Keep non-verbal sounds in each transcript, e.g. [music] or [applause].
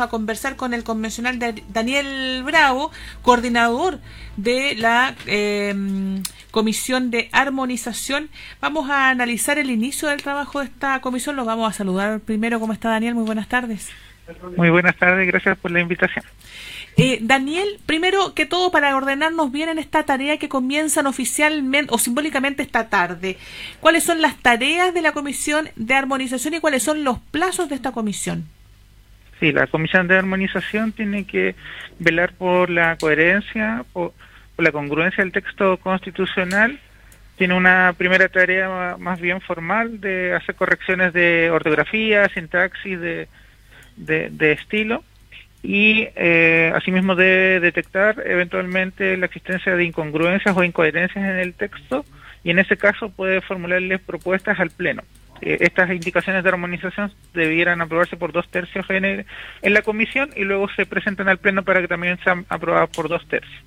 a conversar con el convencional Daniel Bravo, coordinador de la em, Comisión de Armonización. Vamos a analizar el inicio del trabajo de esta comisión. Los vamos a saludar primero. ¿Cómo está Daniel? Muy buenas tardes. Muy buenas tardes, gracias por la invitación. Eh, Daniel, primero que todo, para ordenarnos bien en esta tarea que comienzan oficialmente o simbólicamente esta tarde, ¿cuáles son las tareas de la Comisión de Armonización y cuáles son los plazos de esta comisión? Sí, la Comisión de Armonización tiene que velar por la coherencia, por, la congruencia del texto constitucional. Tiene una primera tarea más bien formal de hacer correcciones de ortografía, sintaxis, de, de, estilo y eh, asimismo debe detectar eventualmente la existencia de incongruencias o incoherencias en el texto y en ese caso puede formularles propuestas al Pleno. Eh, estas indicaciones de armonización debieran aprobarse por dos tercios en, la comisión y luego se presentan al pleno para que también sean aprobadas por dos tercios.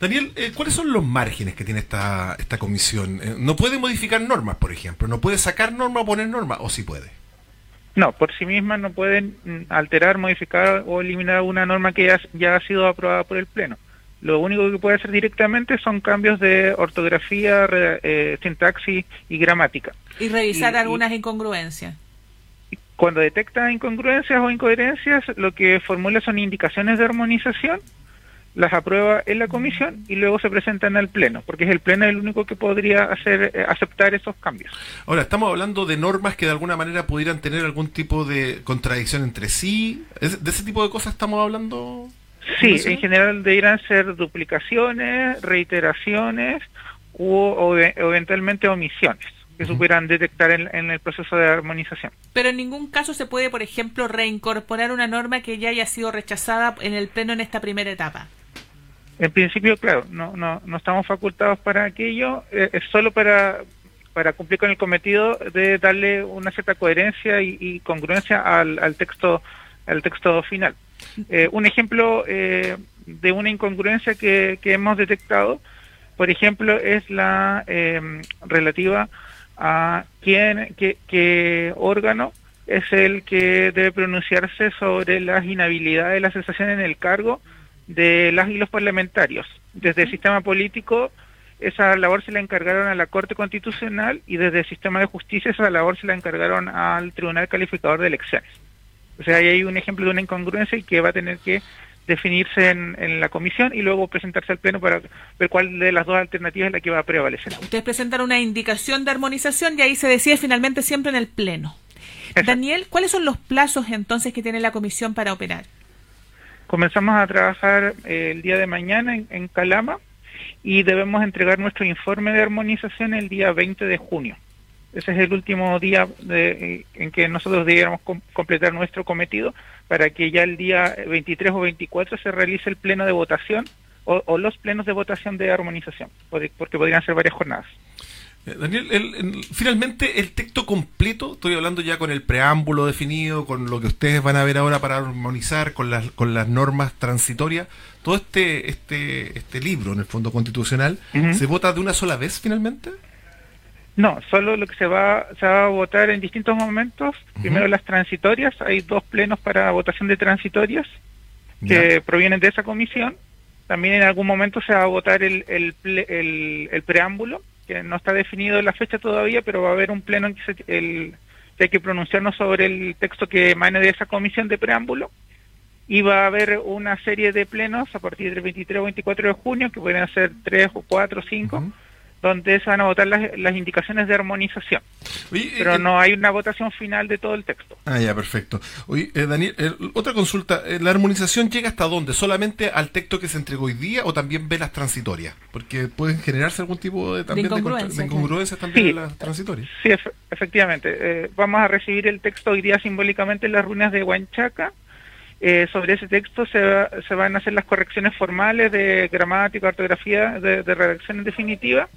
Daniel, eh, ¿cuáles son los márgenes que tiene esta, esta comisión? Eh, ¿No puede modificar normas, por ejemplo? ¿No puede sacar normas o poner normas? ¿O sí puede? No, por sí misma no pueden mm, alterar, modificar o eliminar una norma que ya, ya ha sido aprobada por el Pleno. Lo único que puede hacer directamente son cambios de ortografía, eh, sintaxis y gramática. Y revisar algunas incongruencias. Cuando detecta incongruencias o incoherencias, lo que formula son indicaciones de armonización, las aprueba en la comisión y luego se presentan al pleno, porque es el pleno el único que podría hacer eh, aceptar esos cambios. Ahora, estamos hablando de normas que de alguna manera pudieran tener algún tipo de contradicción entre sí. ¿De ese tipo de cosas estamos hablando? Sí, en general deberían ser duplicaciones, reiteraciones o, eventualmente omisiones que se pudieran detectar en, el proceso de armonización. Pero en ningún caso se puede, por ejemplo, reincorporar una norma que ya haya sido rechazada en el pleno en esta primera etapa. En principio, claro, no, no, no estamos facultados para aquello, eh, es solo para, para cumplir con el cometido de darle una cierta coherencia y, congruencia al, al texto al texto final. Eh, un ejemplo eh, de una incongruencia que, hemos detectado, por ejemplo, es la em, relativa a quién, qué, órgano es el que debe pronunciarse sobre las inhabilidades de la cesación en el cargo de las y los parlamentarios. Desde el sistema político, esa labor se la encargaron a la Corte Constitucional y desde el sistema de justicia esa labor se la encargaron al Tribunal Calificador de Elecciones. O sea, ahí hay un ejemplo de una incongruencia y que va a tener que definirse en, la comisión y luego presentarse al pleno para ver cuál de las dos alternativas es la que va a prevalecer. Ustedes presentan una indicación de armonización y ahí se decide finalmente siempre en el pleno. Daniel, ¿cuáles son los plazos entonces que tiene la comisión para operar? Comenzamos a trabajar eh, el día de mañana en Calama y debemos entregar nuestro informe de armonización el día 20 de junio ese es el último día en que nosotros debiéramos completar nuestro cometido para que ya el día 23 o 24 se realice el pleno de votación o, los plenos de votación de armonización, porque podrían ser varias jornadas. Eh, Daniel, finalmente el texto completo, estoy hablando ya con el preámbulo definido, con lo que ustedes van a ver ahora para armonizar, con las, con las normas transitorias, todo este, este, este libro en el fondo constitucional, ¿se vota de una sola vez finalmente? No, solo lo que se va, se va a votar en distintos momentos. Primero las transitorias, hay dos plenos para votación de transitorias que provienen de esa comisión. También en algún momento se va a votar el, el, el, preámbulo, que no está definido la fecha todavía, pero va a haber un pleno en que, se, el, que hay que pronunciarnos sobre el texto que emane de esa comisión de preámbulo. Y va a haber una serie de plenos a partir del 23 o 24 de junio, que pueden ser tres o cuatro o cinco donde se van a votar las, indicaciones de armonización. Pero eh, no hay una votación final de todo el texto. Ah, ya, perfecto. Oye, eh, Daniel, eh, otra consulta. ¿La armonización llega hasta dónde? ¿Solamente al texto que se entregó hoy día o también ve las transitorias? Porque pueden generarse algún tipo de, también de incongruencia, también en las transitorias. Sí, efectivamente. vamos a recibir el texto hoy día simbólicamente en las ruinas de Huanchaca. sobre ese texto se, se, van a hacer las correcciones formales de gramática, ortografía, de, de redacción en definitiva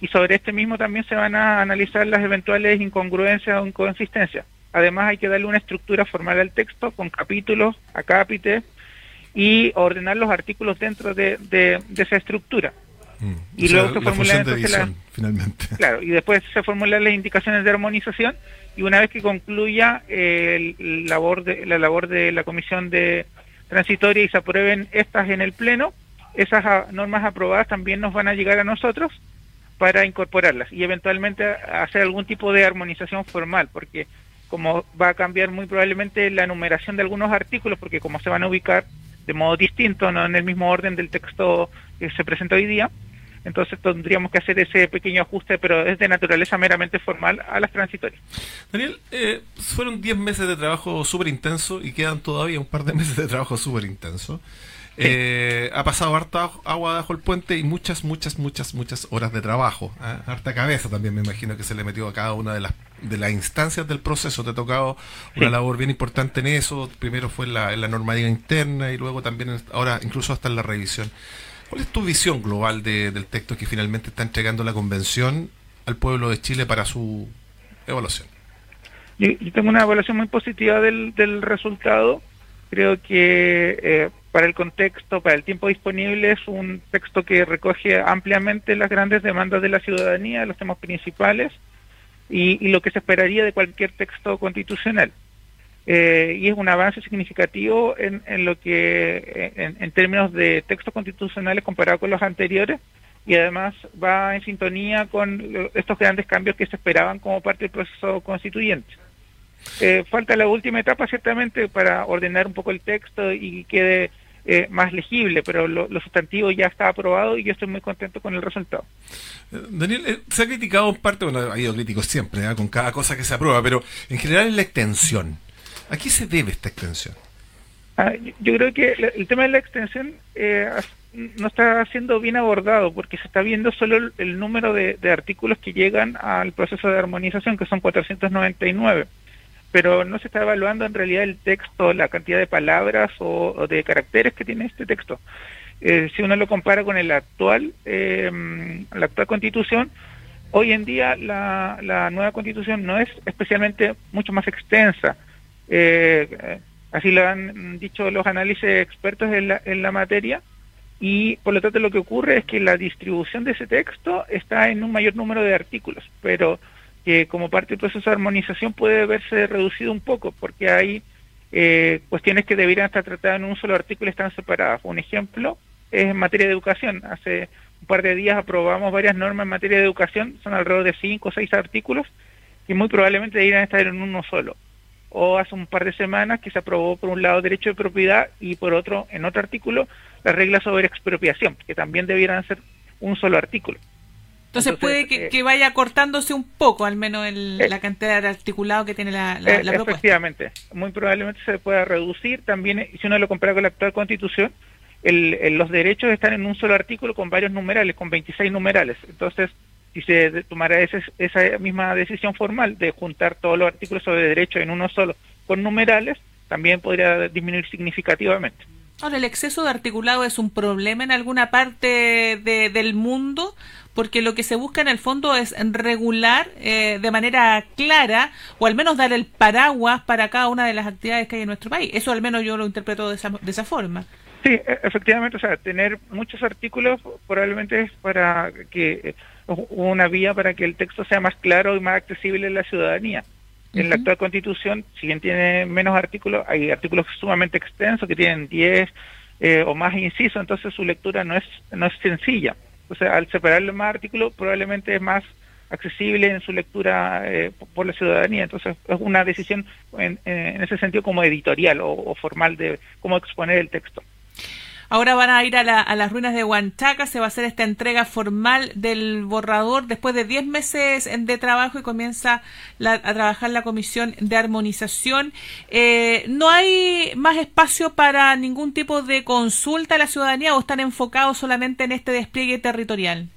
y sobre este mismo también se van a analizar las eventuales incongruencias o inconsistencias. Además hay que darle una estructura formal al texto con capítulos, acápites y ordenar los artículos dentro de, esa estructura. Mm. Y luego se formulan la, finalmente. [laughs] Claro, y después se formulan las indicaciones de armonización y una vez que concluya el, labor de, la labor de la comisión de transitoria y se aprueben estas en el pleno, esas normas aprobadas también nos van a llegar a nosotros para incorporarlas y eventualmente hacer algún tipo de armonización formal, porque como va a cambiar muy probablemente la numeración de algunos artículos, porque como se van a ubicar de modo distinto, no en el mismo orden del texto que se presenta hoy día, entonces tendríamos que hacer ese pequeño ajuste, pero es de naturaleza meramente formal a las transitorias. Daniel, eh, fueron 10 meses de trabajo súper intenso y quedan todavía un par de meses de trabajo súper intenso. Eh, ha pasado harta agua bajo el puente y muchas, muchas, muchas, muchas horas de trabajo. ¿eh? Harta cabeza también me imagino que se le metió a cada una de las de las instancias del proceso. Te ha tocado una labor bien importante en eso. Primero fue en la, en la normativa interna y luego también ahora incluso hasta en la revisión. ¿Cuál es tu visión global del texto que finalmente está entregando la convención al pueblo de Chile para su evaluación? Yo, tengo una evaluación muy positiva del, del resultado. Creo que eh, para el contexto, para el tiempo disponible, es un texto que recoge ampliamente las grandes demandas de la ciudadanía, los temas principales y lo que se esperaría de cualquier texto constitucional. Eh, y es un avance significativo en, en lo que en, términos de textos constitucionales comparado con los anteriores y además va en sintonía con estos grandes cambios que se esperaban como parte del proceso constituyente. Eh, falta la última etapa ciertamente para ordenar un poco el texto y quede eh, más legible, pero lo, sustantivo ya está aprobado y yo estoy muy contento con el resultado. Daniel, se ha criticado en parte, bueno, ha habido críticos siempre, con cada cosa que se aprueba, pero en general es la extensión. ¿A qué se debe esta extensión? Ah, yo creo que el tema de la extensión eh, no está siendo bien abordado porque se está viendo solo el, número de, artículos que llegan al proceso de armonización, que son 499, pero no se está evaluando en realidad el texto, la cantidad de palabras o, de caracteres que tiene este texto. Eh, si uno lo compara con el actual, eh, la actual constitución, hoy en día la, la nueva constitución no es especialmente mucho más extensa eh, así lo han dicho los análisis expertos en la, en la materia, y por lo tanto lo que ocurre es que la distribución de ese texto está en un mayor número de artículos, pero que como parte del proceso de armonización puede verse reducido un poco, porque hay eh, cuestiones que deberían estar tratadas en un solo artículo y están separadas. Un ejemplo es en materia de educación. Hace un par de días aprobamos varias normas en materia de educación, son alrededor de cinco o seis artículos, que muy probablemente deberían estar en uno solo o hace un par de semanas que se aprobó por un lado derecho de propiedad y por otro, en otro artículo, las reglas sobre expropiación, que también debieran ser un solo artículo. Entonces, puede que, eh, vaya cortándose un poco, al menos el, eh, la cantidad de articulado que tiene la, la, eh, Efectivamente, muy probablemente se pueda reducir. También, si uno lo compara con la actual constitución, el, los derechos están en un solo artículo con varios numerales, con 26 numerales. Entonces, si se tomara esa misma decisión formal de juntar todos los artículos sobre derecho en uno solo con numerales, también podría disminuir significativamente. Ahora, ¿el exceso de articulado es un problema en alguna parte del mundo? Porque lo que se busca en el fondo es regular eh, de manera clara o al menos dar el paraguas para cada una de las actividades que hay en nuestro país. Eso al menos yo lo interpreto de esa, de esa forma. Sí, e, efectivamente, o sea, tener muchos artículos probablemente es para que una vía para que el texto sea más claro y más accesible a la ciudadanía. En la actual constitución, si bien tiene menos artículos, hay artículos sumamente extensos que tienen 10 eh, o más incisos, entonces su lectura no es, no es sencilla. O sea, al separarle más artículos, probablemente es más accesible en su lectura eh, por la ciudadanía. Entonces, es una decisión en, en ese sentido como editorial o formal de cómo exponer el texto. Ahora van a ir a, las ruinas de Huanchaca, se va a hacer esta entrega formal del borrador después de 10 meses de trabajo y comienza a trabajar la comisión de armonización. Eh, ¿No hay más espacio para ningún tipo de consulta a la ciudadanía o están enfocados solamente en este despliegue territorial?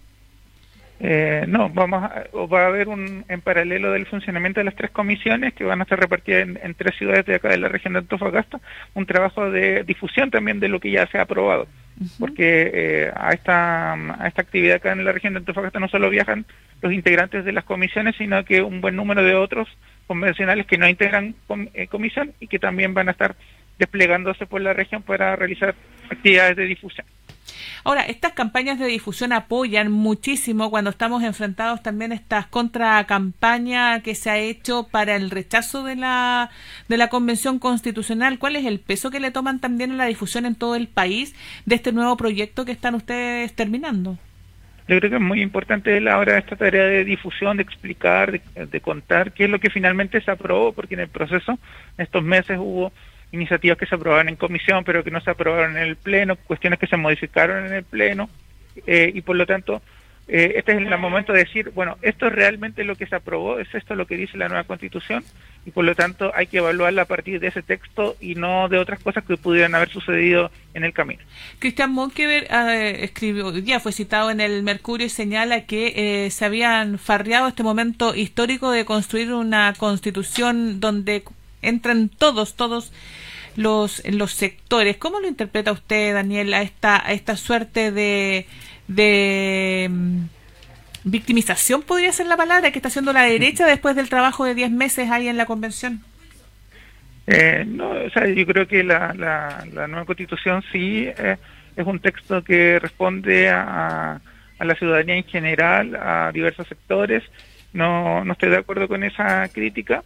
Eh, no, vamos a, va a haber un en paralelo del funcionamiento de las tres comisiones que van a estar repartidas en, tres ciudades de acá de la región de Antofagasta, un trabajo de difusión también de lo que ya se ha aprobado, porque eh, a esta a esta actividad acá en la región de Antofagasta no solo viajan los integrantes de las comisiones, sino que un buen número de otros convencionales que no integran eh, comisión y que también van a estar desplegándose por la región para realizar actividades de difusión. Ahora, estas campañas de difusión apoyan muchísimo cuando estamos enfrentados también a estas contracampaña que se ha hecho para el rechazo de la, de la Convención Constitucional. ¿Cuál es el peso que le toman también en la difusión en todo el país de este nuevo proyecto que están ustedes terminando? Yo creo que es muy importante ahora esta tarea de difusión, de explicar, de, contar qué es lo que finalmente se aprobó, porque en el proceso, en estos meses hubo iniciativas que se aprobaron en comisión, pero que no se aprobaron en el Pleno, cuestiones que se modificaron en el Pleno, eh, y por lo tanto, eh, este es el momento de decir, bueno, esto es realmente lo que se aprobó, es esto lo que dice la nueva Constitución, y por lo tanto hay que evaluarla a partir de ese texto y no de otras cosas que pudieran haber sucedido en el camino. Cristian Monkever eh, escribió, ya fue citado en el Mercurio y señala que se habían farreado este momento histórico de construir una constitución donde entran todos, todos los, los sectores. ¿Cómo lo interpreta usted, Daniel, a esta, a esta suerte de, de mm, victimización, podría ser la palabra, que está haciendo la derecha después del trabajo de 10 meses ahí en la convención? Eh, no, o sea, yo creo que la, la, nueva constitución sí eh, es un texto que responde a, a, la ciudadanía en general, a diversos sectores. No, no estoy de acuerdo con esa crítica.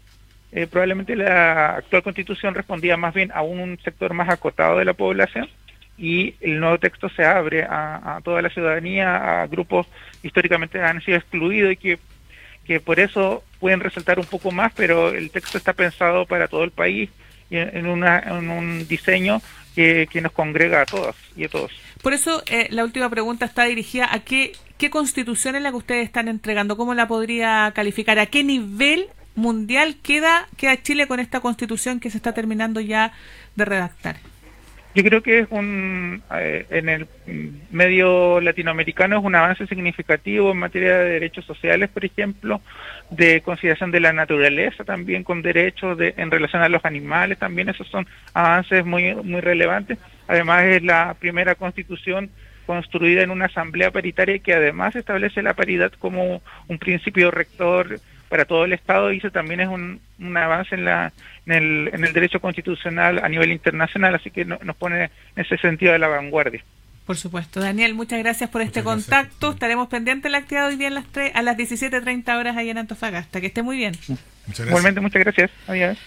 Eh, probablemente la actual constitución respondía más bien a un sector más acotado de la población y el nuevo texto se abre a, toda la ciudadanía, a grupos históricamente han sido excluidos y que, que por eso pueden resaltar un poco más, pero el texto está pensado para todo el país y en, una, en un diseño que, nos congrega a todas y a todos. Por eso eh, la última pregunta está dirigida a qué constitución es la que ustedes están entregando, cómo la podría calificar, a qué nivel mundial queda, queda Chile con esta constitución que se está terminando ya de redactar? Yo creo que es un, eh, en el medio latinoamericano es un avance significativo en materia de derechos sociales, por ejemplo, de consideración de la naturaleza también con derechos de, en relación a los animales también, esos son avances muy, muy relevantes. Además es la primera constitución construida en una asamblea paritaria que además establece la paridad como un principio rector para todo el Estado y eso también es un, un avance en, la, en, el, en el derecho constitucional a nivel internacional, así que nos pone en ese sentido de la vanguardia. Por supuesto. Daniel, muchas gracias por este contacto. Estaremos pendientes de la actividad hoy día a las, a las 17.30 horas ahí en Antofagasta. Que esté muy bien. Igualmente, muchas gracias. Adiós.